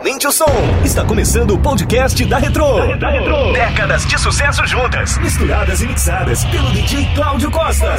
aumente o som. Está começando o podcast da Retro. Da, da Retro. Décadas de sucesso juntas, misturadas e mixadas pelo DJ Cláudio Costa.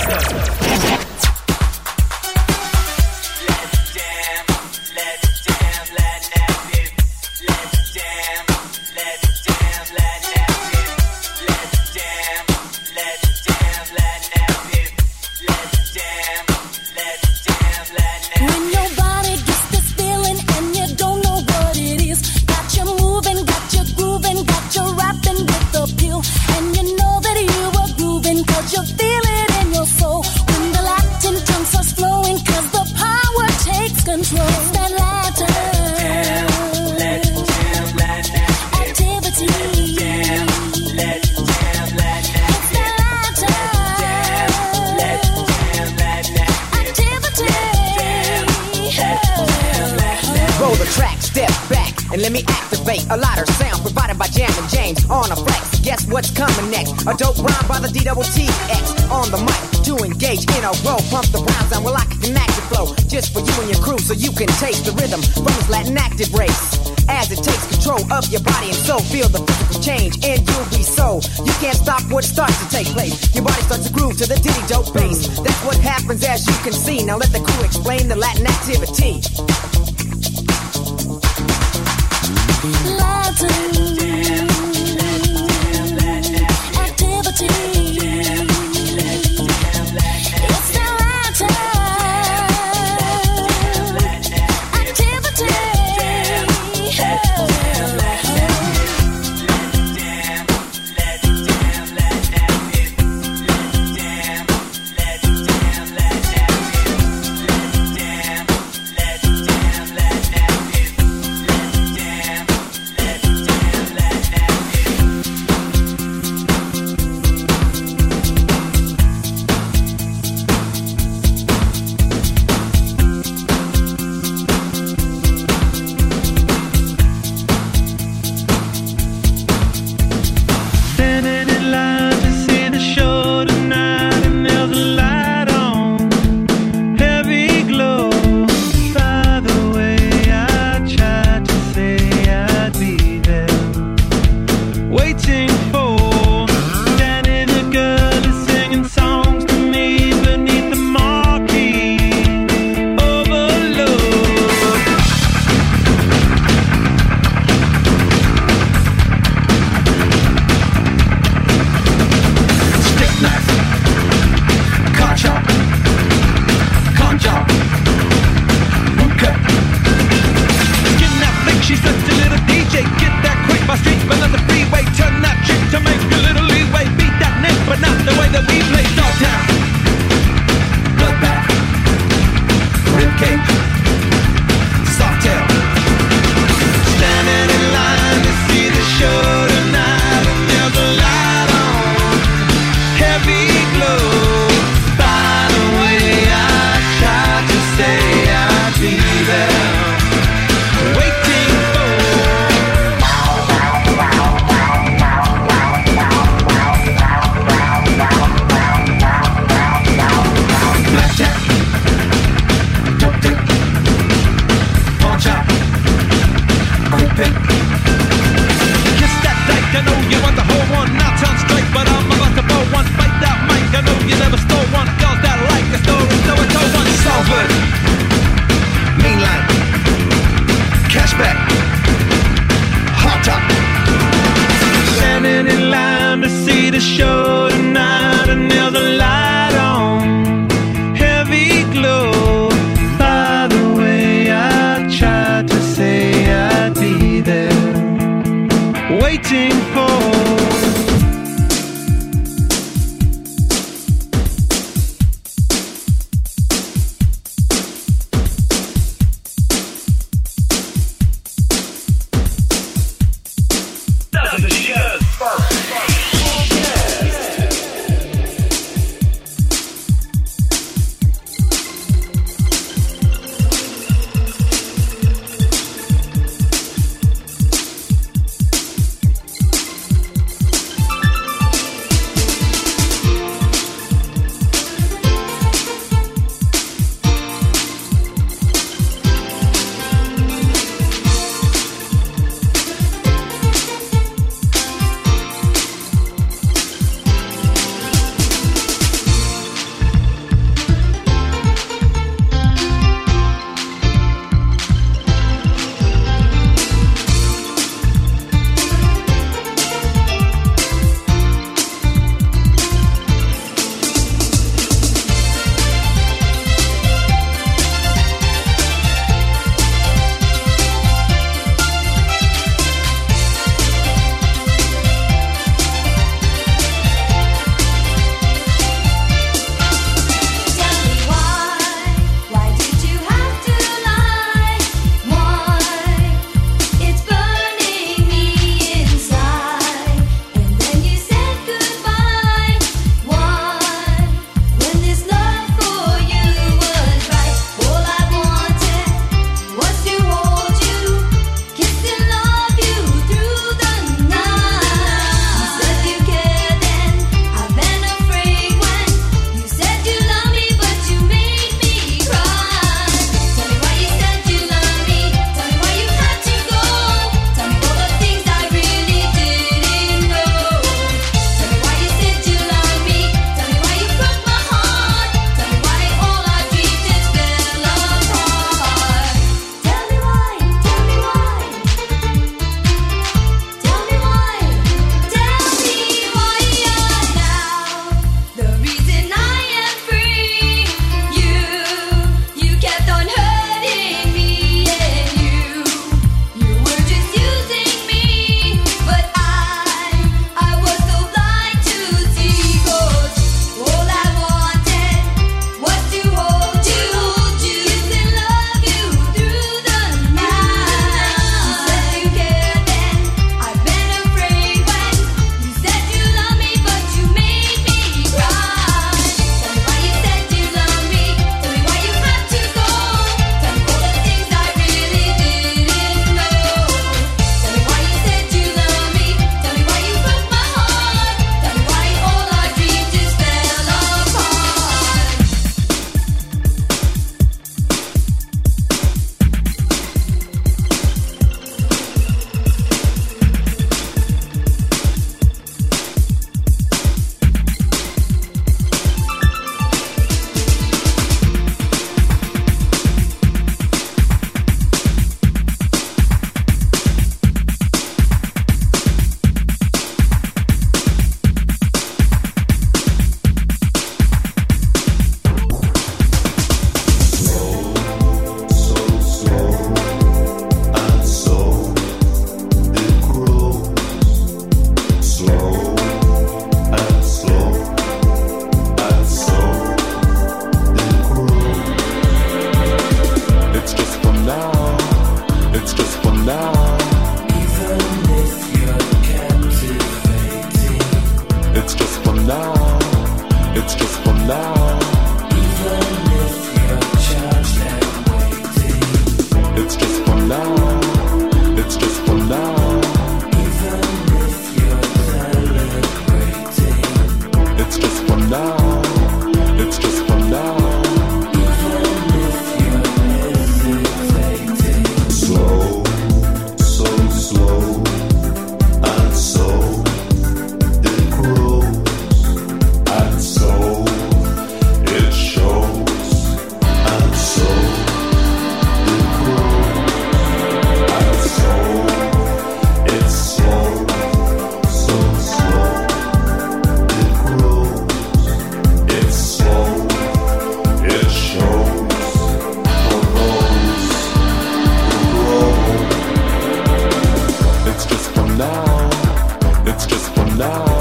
track, step back, and let me activate a lot of sound provided by Jam and James on a flex. Guess what's coming next? A dope rhyme by the D double T X on the mic to engage in a row. Pump the rhymes down well I can connect the flow just for you and your crew so you can taste the rhythm from this Latin active race. As it takes control of your body and soul, feel the physical change and you'll be so. You can't stop what starts to take place. Your body starts to groove to the diddy dope bass. That's what happens as you can see. Now let the crew explain the Latin activity. When I'm on the microphone,